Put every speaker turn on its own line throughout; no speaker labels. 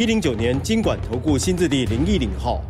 一零九年金管投顾新字第零一零号。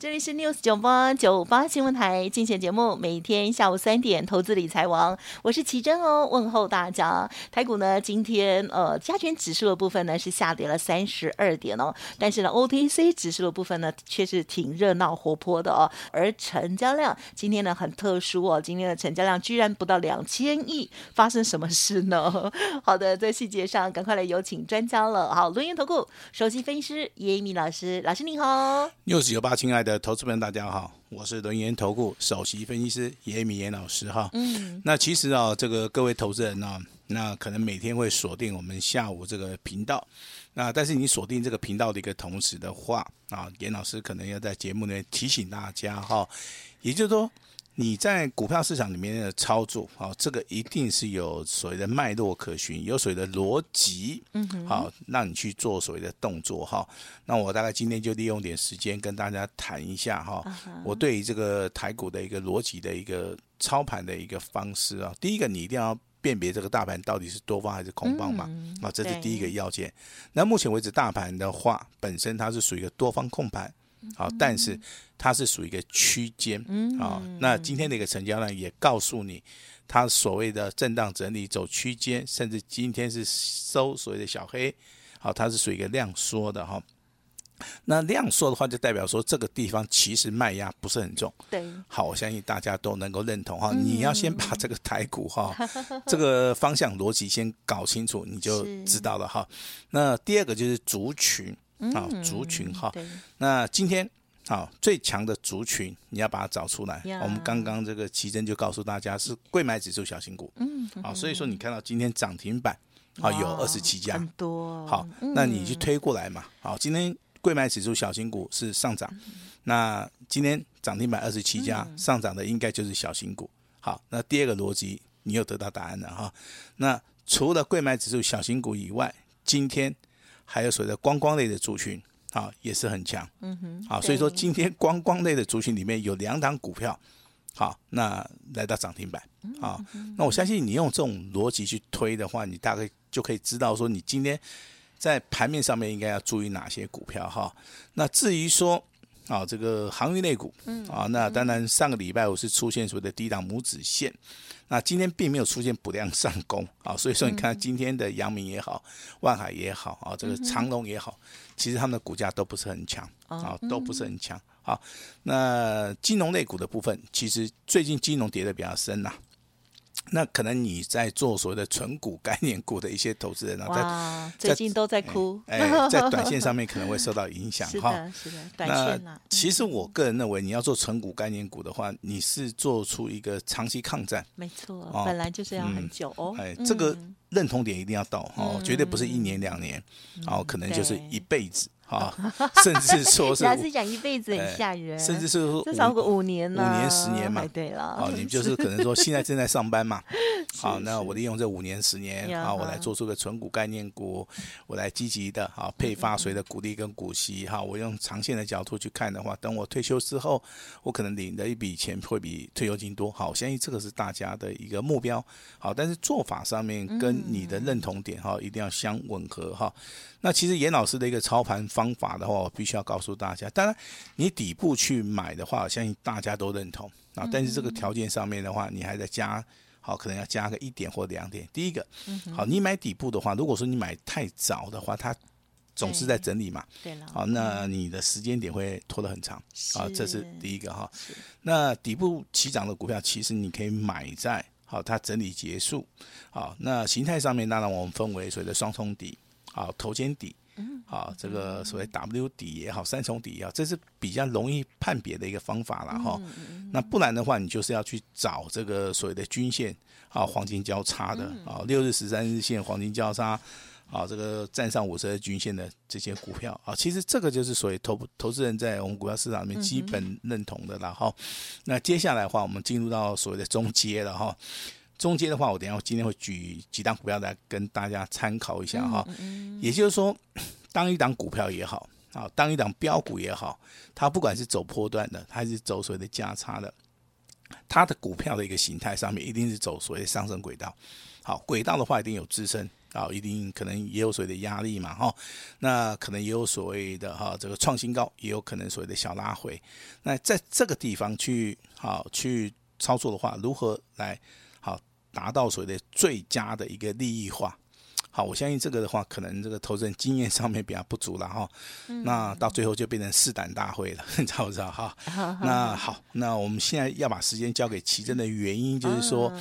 这里是 News 九八九八新闻台，竞选节目，每天下午三点，投资理财王，我是奇珍哦，问候大家。台股呢，今天呃，加权指数的部分呢是下跌了三十二点哦，但是呢，OTC 指数的部分呢却是挺热闹活泼的哦，而成交量今天呢很特殊哦，今天的成交量居然不到两千亿，发生什么事呢？好的，在细节上赶快来有请专家了。好，轮源投顾首席分析师叶一民老师，老师您好。
News 九八，亲爱的。投资朋友大家好，我是轮研投顾首席分析师严一民严老师哈。嗯，那其实啊，这个各位投资人呢、啊，那可能每天会锁定我们下午这个频道，那但是你锁定这个频道的一个同时的话啊，严老师可能要在节目内提醒大家哈，也就是说。你在股票市场里面的操作，好，这个一定是有所谓的脉络可循，有所谓的逻辑，嗯，好，让你去做所谓的动作，哈。那我大概今天就利用点时间跟大家谈一下，哈，我对于这个台股的一个逻辑的一个操盘的一个方式啊。第一个，你一定要辨别这个大盘到底是多方还是空方嘛，啊，这是第一个要件。那目前为止，大盘的话，本身它是属于一个多方控盘。好，但是它是属于一个区间，嗯好，那今天的一个成交量也告诉你，它所谓的震荡整理走区间，甚至今天是收所谓的小黑，好，它是属于一个量缩的哈。那量缩的话，就代表说这个地方其实卖压不是很重。对，好，我相信大家都能够认同哈。你要先把这个台股哈，这个方向逻辑先搞清楚，你就知道了哈。那第二个就是族群。好，族群哈，那今天好最强的族群，你要把它找出来。我们刚刚这个奇珍就告诉大家是贵买指数小型股，嗯，好，所以说你看到今天涨停板啊有二十七家，很多。好，那你去推过来嘛。好，今天贵买指数小型股是上涨，那今天涨停板二十七家上涨的应该就是小型股。好，那第二个逻辑你又得到答案了哈。那除了贵买指数小型股以外，今天。还有所谓的观光类的族群啊，也是很强。嗯哼，好，所以说今天观光类的族群里面有两档股票，好，那来到涨停板啊。那我相信你用这种逻辑去推的话，你大概就可以知道说你今天在盘面上面应该要注意哪些股票哈。那至于说啊，这个航运类股，啊，那当然上个礼拜我是出现所谓的低档拇指线。那今天并没有出现补量上攻 啊，所以说你看今天的阳明也好，万海也好啊，这个长隆也好，其实他们的股价都不是很强啊，都不是很强。好，那金融类股的部分，其实最近金融跌的比较深呐。那可能你在做所谓的纯股概念股的一些投资人啊，在最近都在哭，哎，在短线上面可能会受到影响哈。是的，是的，短线那其实我个人认为，你要做纯股概念股的话，你是做出一个长期抗战。没错，本来就是要很久哦。哎，这个认同点一定要到哦，绝对不是一年两年，哦，可能就是一辈子。啊，甚至说是，还是讲一辈子很吓人，甚至是说至少个五年呢，五年十年嘛，对了，啊，你们就是可能说现在正在上班嘛，好，那我利用这五年十年啊，我来做出个存股概念股，我来积极的啊配发谁的股利跟股息哈，我用长线的角度去看的话，等我退休之后，我可能领的一笔钱会比退休金多，好，我相信这个是大家的一个目标，好，但是做法上面跟你的认同点哈，一定要相吻合哈。那其实严老师的一个操盘方法的话，我必须要告诉大家。当然，你底部去买的话，相信大家都认同啊。但是这个条件上面的话，你还在加，好，可能要加个一点或两点。第一个，好，你买底部的话，如果说你买太早的话，它总是在整理嘛。对了。好，那你的时间点会拖得很长啊。这是第一个哈。那底部起涨的股票，其实你可以买在好，它整理结束。好，那形态上面，当然我们分为所谓的双重底。好，头肩底，好，这个所谓 W 底也好，三重底也好，这是比较容易判别的一个方法了哈。那不然的话，你就是要去找这个所谓的均线，啊，黄金交叉的，啊，六日、十三日线黄金交叉，啊，这个站上五十日均线的这些股票啊，其实这个就是所谓投投资人在我们股票市场里面基本认同的了哈、嗯。那接下来的话，我们进入到所谓的中阶了哈。中间的话，我等一下今天会举几档股票来跟大家参考一下哈。也就是说，当一档股票也好啊，当一档标股也好，它不管是走波段的，还是走所谓的价差的，它的股票的一个形态上面一定是走所谓的上升轨道。好，轨道的话一定有支撑。啊，一定可能也有所谓的压力嘛，哈，那可能也有所谓的哈，这个创新高，也有可能所谓的小拉回。那在这个地方去好去操作的话，如何来好达到所谓的最佳的一个利益化？好，我相信这个的话，可能这个投资人经验上面比较不足了哈。那到最后就变成试胆大会了，你知道不知道哈？那好，那我们现在要把时间交给奇珍的原因就是说。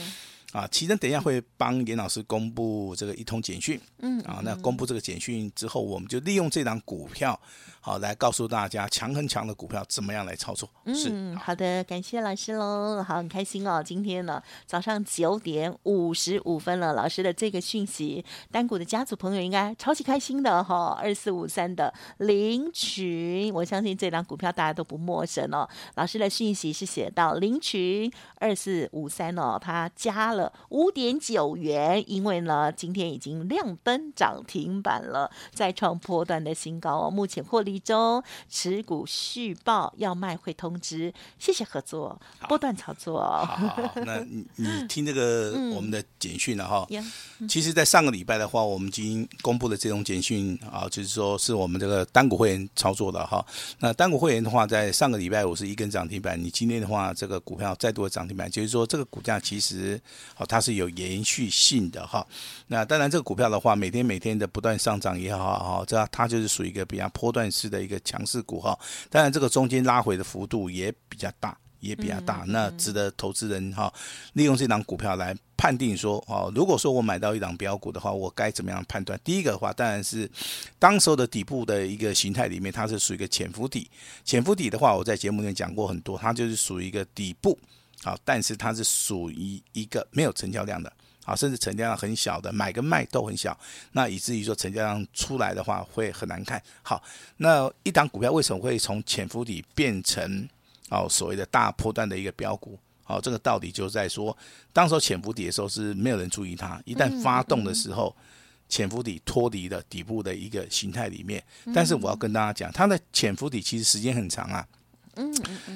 啊，奇珍等一下会帮严老师公布这个一通简讯，嗯，啊，那公布这个简讯之后，我们就利用这档股票。好，来告诉大家强很强的股票怎么样来操作？是
嗯，好的，感谢老师喽。好，很开心哦，今天呢早上九点五十五分了，老师的这个讯息，单股的家族朋友应该超级开心的哈、哦。二四五三的领取，我相信这档股票大家都不陌生哦。老师的讯息是写到领取二四五三哦，他加了五点九元，因为呢今天已经亮灯涨停板了，再创波段的新高哦。目前获利。中持股续报要卖会通知，谢谢合作，波段操作。
好，好，好，那你你听这个 我们的简讯了哈。其实，在上个礼拜的话，我们已经公布了这种简讯啊，就是说是我们这个单股会员操作的哈。那单股会员的话，在上个礼拜五是一根涨停板，你今天的话，这个股票再度的涨停板，就是说这个股价其实好，它是有延续性的哈。那当然，这个股票的话，每天每天的不断上涨也好哈，这它就是属于一个比较波段式的一个强势股哈，当然这个中间拉回的幅度也比较大，也比较大，那值得投资人哈利用这档股票来判定说哦，如果说我买到一档标股的话，我该怎么样判断？第一个的话，当然是当时候的底部的一个形态里面，它是属于一个潜伏底。潜伏底的话，我在节目里面讲过很多，它就是属于一个底部，好，但是它是属于一个没有成交量的。好，甚至成交量很小的，买跟卖都很小，那以至于说成交量出来的话会很难看。好，那一档股票为什么会从潜伏底变成哦所谓的大波段的一个标股？好，这个道理就在说，当时候潜伏底的时候是没有人注意它，一旦发动的时候，潜伏底脱离了底部的一个形态里面。但是我要跟大家讲，它的潜伏底其实时间很长啊。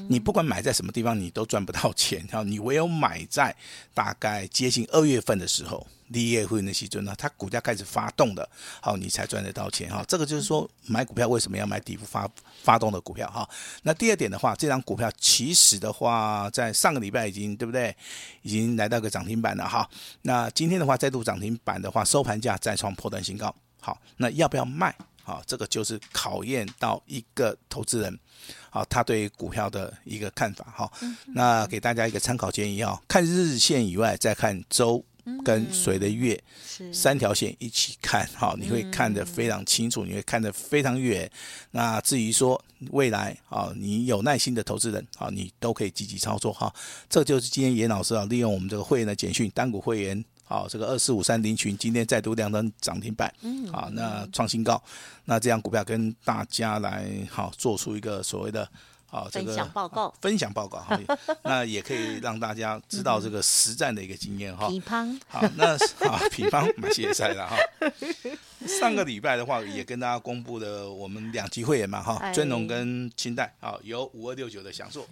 你不管买在什么地方，你都赚不到钱。然后你唯有买在大概接近二月份的时候，立业会那些阵呢，它股价开始发动的，好，你才赚得到钱哈。这个就是说买股票为什么要买底部发发动的股票哈。那第二点的话，这张股票其实的话，在上个礼拜已经对不对？已经来到个涨停板了哈。那今天的话再度涨停板的话，收盘价再创破段新高。好，那要不要卖？好，这个就是考验到一个投资人，好，他对股票的一个看法哈。那给大家一个参考建议啊，看日线以外，再看周跟随的月，三条线一起看，哈，你会看得非常清楚，你会看得非常远。那至于说未来啊，你有耐心的投资人啊，你都可以积极操作哈。这就是今天严老师啊，利用我们这个会员的简讯，单股会员。好，这个二四五三零群今天再度亮灯涨停板，嗯，好，那创新高，那这样股票跟大家来好做出一个所谓的。好，这个
分享报告，
分享报告哈，那也可以让大家知道这个实战的一个经验哈。好，那好，平方蛮谢谢了哈。上个礼拜的话，也跟大家公布了我们两级会员嘛哈，尊龙跟清代，啊，有五二六九的祥硕，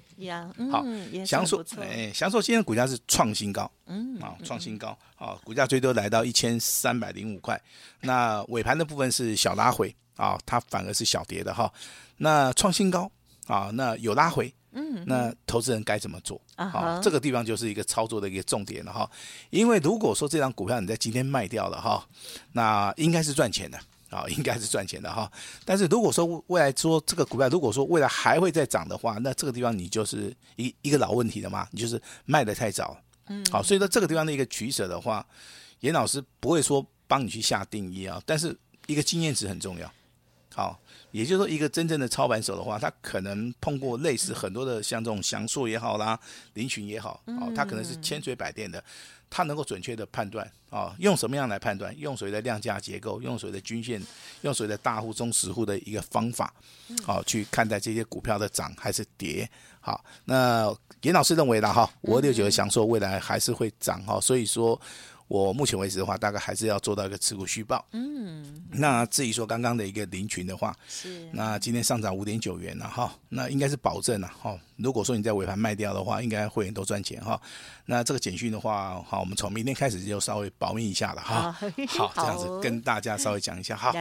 好，祥硕，哎，祥硕今天股价是创新高，嗯，啊，创新高，啊，股价最多来到一千三百零五块，那尾盘的部分是小拉回，啊，它反而是小跌的哈，那创新高。啊，那有拉回，嗯，那投资人该怎么做？啊，这个地方就是一个操作的一个重点了哈。因为如果说这张股票你在今天卖掉了哈，那应该是赚钱的啊，应该是赚钱的哈。但是如果说未来说这个股票如果说未来还会再涨的话，那这个地方你就是一一个老问题了嘛，你就是卖的太早，嗯，好，所以说这个地方的一个取舍的话，严老师不会说帮你去下定义啊，但是一个经验值很重要，好。也就是说，一个真正的操盘手的话，他可能碰过类似很多的，像这种翔硕也好啦，林群也好，哦，他可能是千锤百炼的，他能够准确的判断啊，用什么样来判断？用所谓的量价结构，用所谓的均线，用所谓的大户、中实户的一个方法，好去看待这些股票的涨还是跌。好，那严老师认为的哈，五二六九的祥硕未来还是会涨哈，所以说。我目前为止的话，大概还是要做到一个持股续报。嗯，那至于说刚刚的一个林群的话，是那今天上涨五点九元了哈，那应该是保证了哈。如果说你在尾盘卖掉的话，应该会员都赚钱哈。那这个简讯的话，好，我们从明天开始就稍微保密一下了哈。好，这样子跟大家稍微讲一下哈。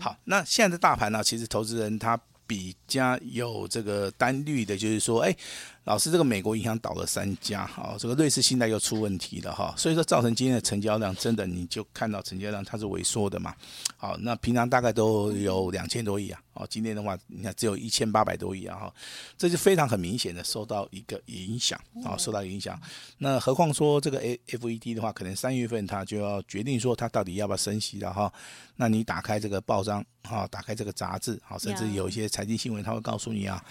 好，那现在的大盘呢，其实投资人他比较有这个单率的，就是说，哎。老师，这个美国银行倒了三家，好，这个瑞士信贷又出问题了哈，所以说造成今天的成交量真的你就看到成交量它是萎缩的嘛，好，那平常大概都有两千多亿啊，哦，今天的话你看只有一千八百多亿啊，哈，这就非常很明显的受到一个影响啊，受到影响。那何况说这个 A F E D 的话，可能三月份它就要决定说它到底要不要升息了哈。那你打开这个报章哈，打开这个杂志，好，甚至有一些财经新闻，他会告诉你啊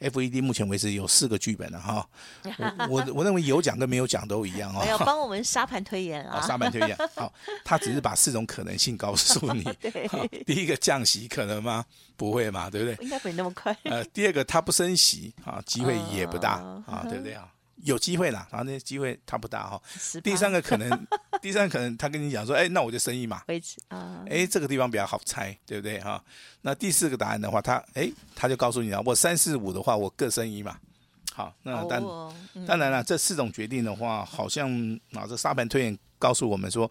，F E D 目前为止有四个剧本了哈，我我我认为有讲跟没有讲都一样哦。
没有帮我们沙盘推演啊，
沙盘推演。好，他只是把四种可能性告诉你。对。第一个降息可能吗？不会嘛，对不对？
应该没那么快。
呃，第二个他不升息啊，机会也不大啊，对不对啊？有机会啦，然后那机会他不大哈。第三个可能，第三个可能他跟你讲说，哎，那我就升一码。维持啊。哎，这个地方比较好猜，对不对哈？那第四个答案的话，他哎他就告诉你了，我三四五的话，我各升一码。好，那当、哦嗯、当然了，这四种决定的话，好像啊，这沙盘推演告诉我们说，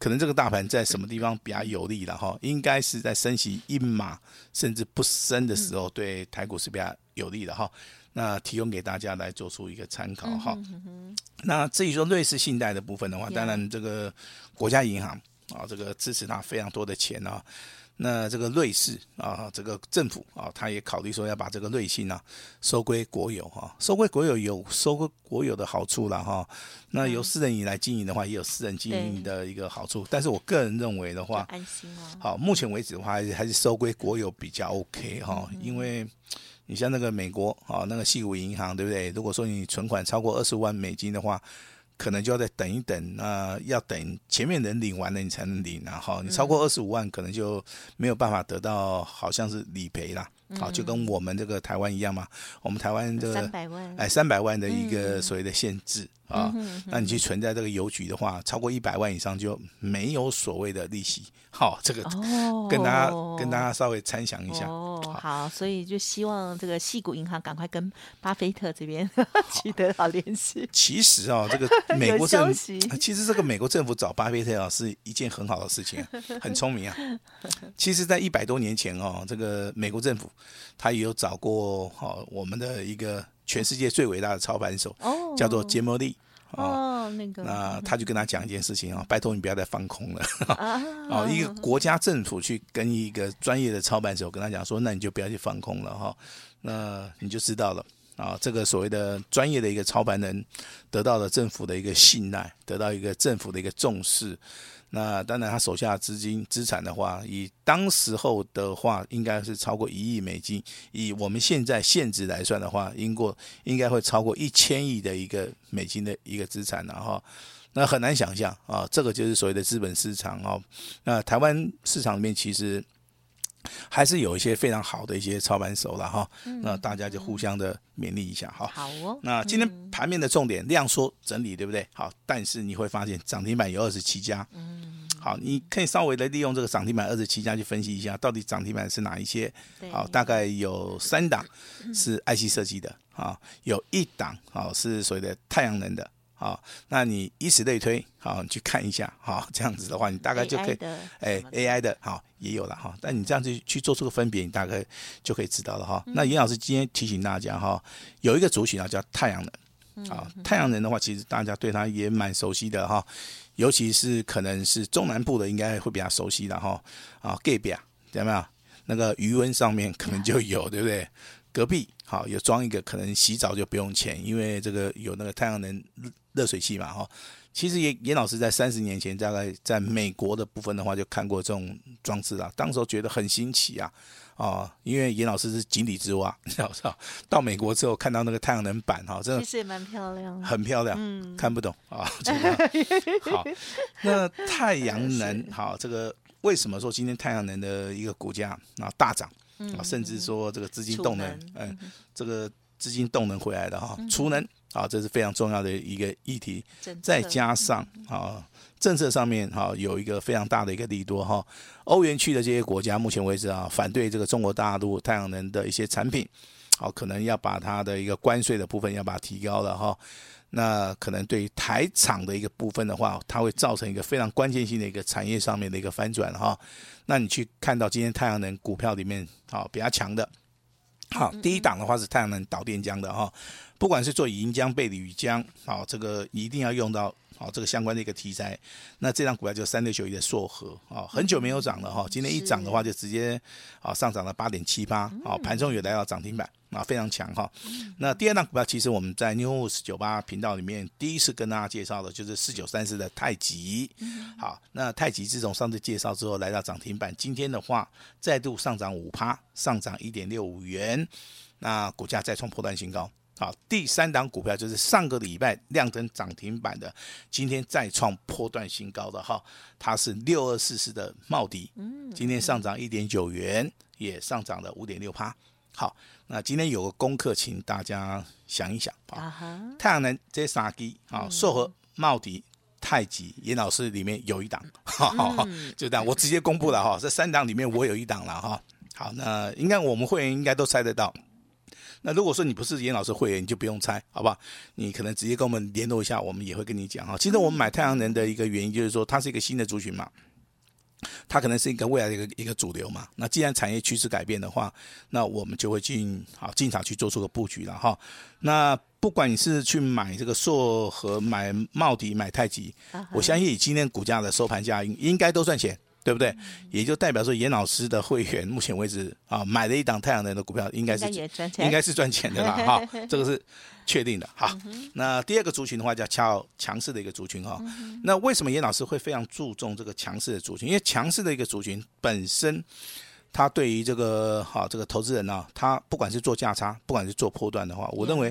可能这个大盘在什么地方比较有利了哈，应该是在升息一码甚至不升的时候，对台股是比较有利的哈。那提供给大家来做出一个参考哈。那至于说瑞士信贷的部分的话，当然这个国家银行啊，这个支持他非常多的钱啊。那这个瑞士啊，这个政府啊，他也考虑说要把这个瑞信啊收归国有哈、啊，收归国有有收归国有的好处了哈、啊。那由私人以来经营的话，也有私人经营的一个好处。但是我个人认为的话，安心哦。好，目前为止的话，还是还是收归国有比较 OK 哈、啊，因为你像那个美国啊，那个矽谷银行对不对？如果说你存款超过二十万美金的话。可能就要再等一等，那、要等前面人领完了，你才能领。然后你超过二十五万，可能就没有办法得到，好像是理赔啦。好，就跟我们这个台湾一样嘛。我们台湾这个三百万，哎，三百万的一个所谓的限制。啊，那你去存在这个邮局的话，超过一百万以上就没有所谓的利息。好，这个跟大家、哦、跟大家稍微参详一下。
哦，好，所以就希望这个戏谷银行赶快跟巴菲特这边 取得好联系。
其实啊，这个 美国政府，其实这个美国政府找巴菲特啊，是一件很好的事情，很聪明啊。其实，在一百多年前哦，这个美国政府他也有找过哦，我们的一个。全世界最伟大的操盘手，叫做杰摩利哦，那个，那他就跟他讲一件事情啊，拜托你不要再放空了啊！一个国家政府去跟一个专业的操盘手跟他讲说，那你就不要去放空了哈，那你就知道了啊，这个所谓的专业的一个操盘人得到了政府的一个信赖，得到一个政府的一个重视。那当然，他手下资金资产的话，以当时候的话，应该是超过一亿美金。以我们现在现值来算的话，应过应该会超过一千亿的一个美金的一个资产了哈。那很难想象啊，这个就是所谓的资本市场哦。那台湾市场里面其实。还是有一些非常好的一些操盘手了哈，那大家就互相的勉励一下哈。好哦。那今天盘面的重点量缩整理对不对？好，但是你会发现涨停板有二十七家。嗯。好，你可以稍微的利用这个涨停板二十七家去分析一下，到底涨停板是哪一些？好，大概有三档是 IC 设计的啊，有一档啊是所谓的太阳能的。好，那你以此类推，好，你去看一下，好，这样子的话，你大概就可以，哎，AI 的，好，也有了哈。但你这样子去做出个分别，你大概就可以知道了哈。那严老师今天提醒大家哈，有一个族群啊叫太阳能，啊，太阳能的话，其实大家对它也蛮熟悉的哈，尤其是可能是中南部的，应该会比较熟悉的哈。啊，隔壁啊，有没有？那个余温上面可能就有，对不对？隔壁好有装一个，可能洗澡就不用钱，因为这个有那个太阳能。热水器嘛，哈，其实严严老师在三十年前，大概在美国的部分的话，就看过这种装置了。当时候觉得很新奇啊，哦，因为严老师是井底之蛙，你知道不？到美国之后看到那个太阳能板哈，真的
其实也蛮漂亮，
很漂亮，嗯，看不懂啊。好，那太阳能 好，这个为什么说今天太阳能的一个股价啊大涨啊，甚至说这个资金动能，嗯，这个资金动能回来的哈，储能。啊，这是非常重要的一个议题，再加上啊，政策上面哈有一个非常大的一个利多哈。欧元区的这些国家，目前为止啊，反对这个中国大陆太阳能的一些产品，好，可能要把它的一个关税的部分要把它提高了哈。那可能对于台厂的一个部分的话，它会造成一个非常关键性的一个产业上面的一个翻转哈。那你去看到今天太阳能股票里面好比较强的，好，第一档的话是太阳能导电浆的哈。不管是做银浆、钡铝浆，好，这个一定要用到好这个相关的一个题材。那这张股票就三六九一的硕和，啊，很久没有涨了哈，今天一涨的话就直接啊上涨了八点七八，啊，盘中也来到涨停板，啊，非常强哈。那第二档股票其实我们在 News 九八频道里面第一次跟大家介绍的就是四九三四的太极，好，那太极自从上次介绍之后来到涨停板，今天的话再度上涨五趴，上涨一点六五元，那股价再创破断新高。好，第三档股票就是上个礼拜亮灯涨停板的，今天再创破段新高的哈，它是六二四四的茂迪，今天上涨一点九元，也上涨了五点六趴。好，那今天有个功课，请大家想一想啊，太阳能这三支啊，硕和、茂迪、太极，严老师里面有一档，哈哈，就这样，我直接公布了哈，这三档里面我有一档了哈。好，那应该我们会员应该都猜得到。那如果说你不是严老师会员，你就不用猜，好不好？你可能直接跟我们联络一下，我们也会跟你讲哈。其实我们买太阳能的一个原因就是说，它是一个新的族群嘛，它可能是一个未来的一个一个主流嘛。那既然产业趋势改变的话，那我们就会进好进场去做出个布局了哈。那不管你是去买这个硕和、买茂迪、买太极，我相信以今天股价的收盘价应应该都赚钱。对不对？也就代表说，严老师的会员目前为止啊，买了一档太阳能的股票，应该是应该，是赚钱的啦。哈，这个是 确定的。好，那第二个族群的话叫强强势的一个族群哈。那为什么严老师会非常注重这个强势的族群？因为强势的一个族群本身，他对于这个哈这个投资人呢，他不管是做价差，不管是做波段的话，我认为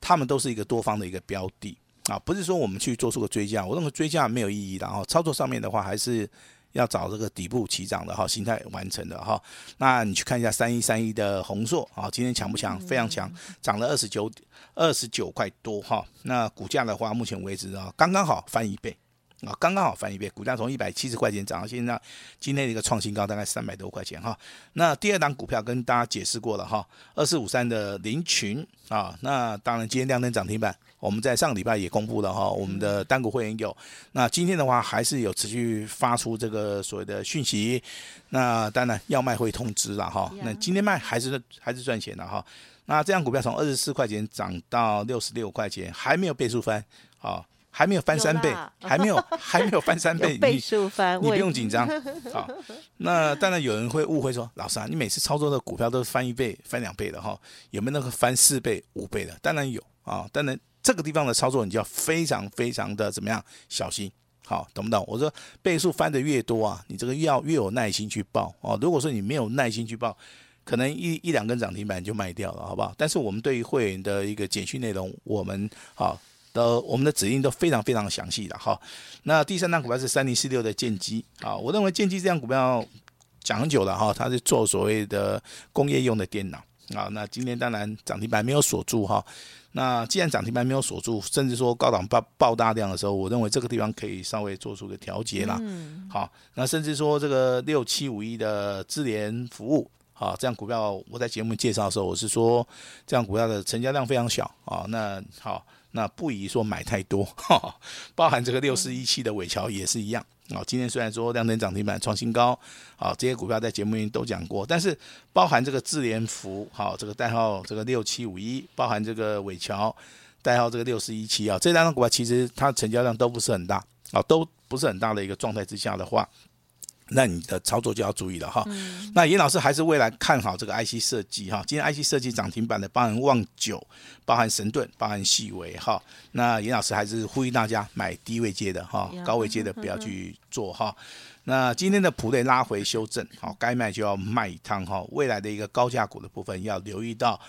他们都是一个多方的一个标的啊，不是说我们去做出个追加，我认为追加没有意义的啊。操作上面的话还是。要找这个底部起涨的哈，形态完成的哈，那你去看一下三一三一的红硕啊，今天强不强？非常强，涨了二十九二十九块多哈。那股价的话，目前为止啊，刚刚好翻一倍啊，刚刚好翻一倍，股价从一百七十块钱涨到现在今天的一个创新高，大概三百多块钱哈。那第二档股票跟大家解释过了哈，二四五三的林群啊，那当然今天亮灯涨停板。我们在上个礼拜也公布了哈，我们的单股会员有。那今天的话还是有持续发出这个所谓的讯息。那当然要卖会通知了哈。那今天卖还是还是赚钱的哈。那这样股票从二十四块钱涨到六十六块钱，还没有倍数翻啊，还没有翻三倍，还没有还没有翻三倍，
倍数翻，
你不用紧张好。那当然有人会误会说，老师啊，你每次操作的股票都是翻一倍、翻两倍的哈，有没有那个翻四倍、五倍的？当然有啊，当然。这个地方的操作，你就要非常非常的怎么样小心，好，懂不懂？我说倍数翻的越多啊，你这个要越有耐心去报哦。如果说你没有耐心去报，可能一一两根涨停板就卖掉了，好不好？但是我们对于会员的一个简讯内容，我们好的我们的指令都非常非常详细的哈。那第三张股票是三零四六的建机啊，我认为建机这张股票讲很久了哈，它是做所谓的工业用的电脑啊。那今天当然涨停板没有锁住哈。那既然涨停板没有锁住，甚至说高档爆爆大量的时候，我认为这个地方可以稍微做出个调节啦。嗯。好，那甚至说这个六七五一的智联服务，好，这样股票我在节目介绍的时候，我是说这样股票的成交量非常小啊。那好，那不宜说买太多，哈，包含这个六四一七的尾桥也是一样。啊，今天虽然说量能涨停板创新高，啊，这些股票在节目里都讲过，但是包含这个智联福，好，这个代号这个六七五一，包含这个伟桥，代号这个六四一七啊，这两张股票其实它成交量都不是很大，啊，都不是很大的一个状态之下的话，那你的操作就要注意了哈。嗯、那严老师还是未来看好这个 IC 设计哈。今天 IC 设计涨停板的，包含旺九，包含神盾，包含细微哈。那严老师还是呼吁大家买低位接的哈，高位接的不要去做哈。那今天的普瑞拉回修正，好，该卖就要卖一趟哈。未来的一个高价股的部分要留意到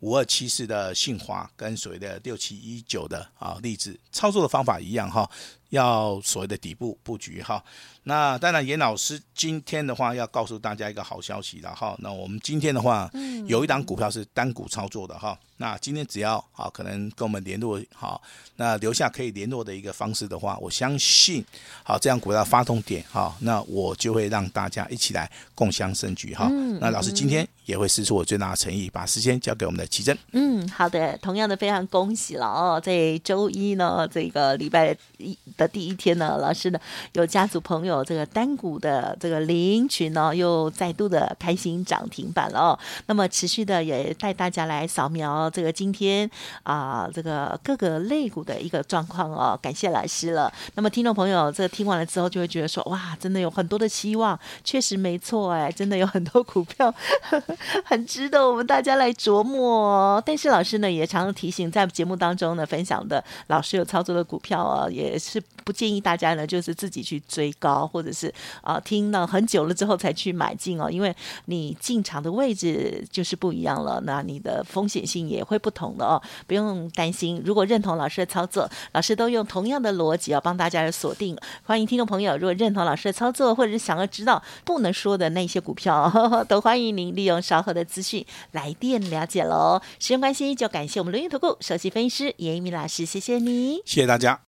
五二七四的信华跟所谓的六七一九的啊例子，操作的方法一样哈。要所谓的底部布局哈，那当然严老师今天的话要告诉大家一个好消息了哈。那我们今天的话，有一档股票是单股操作的哈。那今天只要啊，可能跟我们联络好，那留下可以联络的一个方式的话，我相信好这样股票发动点哈，那我就会让大家一起来共享盛局哈。那老师今天也会施出我最大的诚意，把时间交给我们的奇珍。
嗯，好的，同样的非常恭喜了哦，在周一呢这个礼拜一。的第一天呢，老师呢有家族朋友这个单股的这个领取呢，又再度的开心涨停板了哦。那么持续的也带大家来扫描这个今天啊这个各个类股的一个状况哦。感谢老师了。那么听众朋友这听完了之后，就会觉得说哇，真的有很多的希望，确实没错哎，真的有很多股票呵呵 很值得我们大家来琢磨哦。但是老师呢也常常提醒，在节目当中呢分享的老师有操作的股票哦，也是。不建议大家呢，就是自己去追高，或者是啊、听了很久了之后才去买进哦，因为你进场的位置就是不一样了，那你的风险性也会不同的哦，不用担心。如果认同老师的操作，老师都用同样的逻辑啊，帮大家锁定。欢迎听众朋友，如果认同老师的操作，或者是想要知道不能说的那些股票，都欢迎您利用稍后的资讯来电了解喽。时间关系，就感谢我们伦元投顾首席分析师严一鸣老师，谢谢你，
谢谢大家。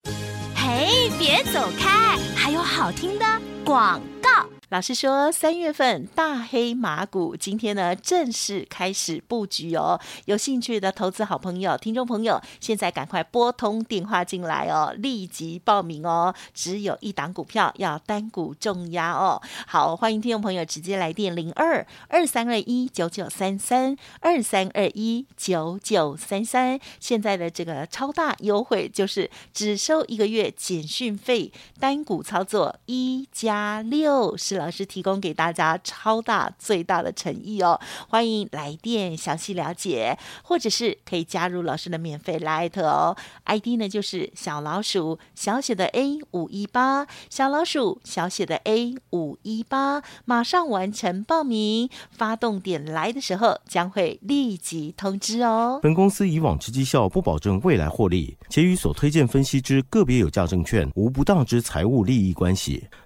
别走开，还有好听的广告。
老师说，三月份大黑马股今天呢正式开始布局哦。有兴趣的投资好朋友、听众朋友，现在赶快拨通电话进来哦，立即报名哦。只有一档股票要单股重压哦。好，欢迎听众朋友直接来电零二二三二一九九三三二三二一九九三三。现在的这个超大优惠就是只收一个月简讯费，单股操作一加六十老师提供给大家超大最大的诚意哦，欢迎来电详细了解，或者是可以加入老师的免费 Line 哦，ID 呢就是小老鼠小写的 A 五一八，小老鼠小写的 A 五一八，马上完成报名，发动点来的时候将会立即通知哦。
本公司以往之绩效不保证未来获利，且与所推荐分析之个别有价证券无不当之财务利益关系。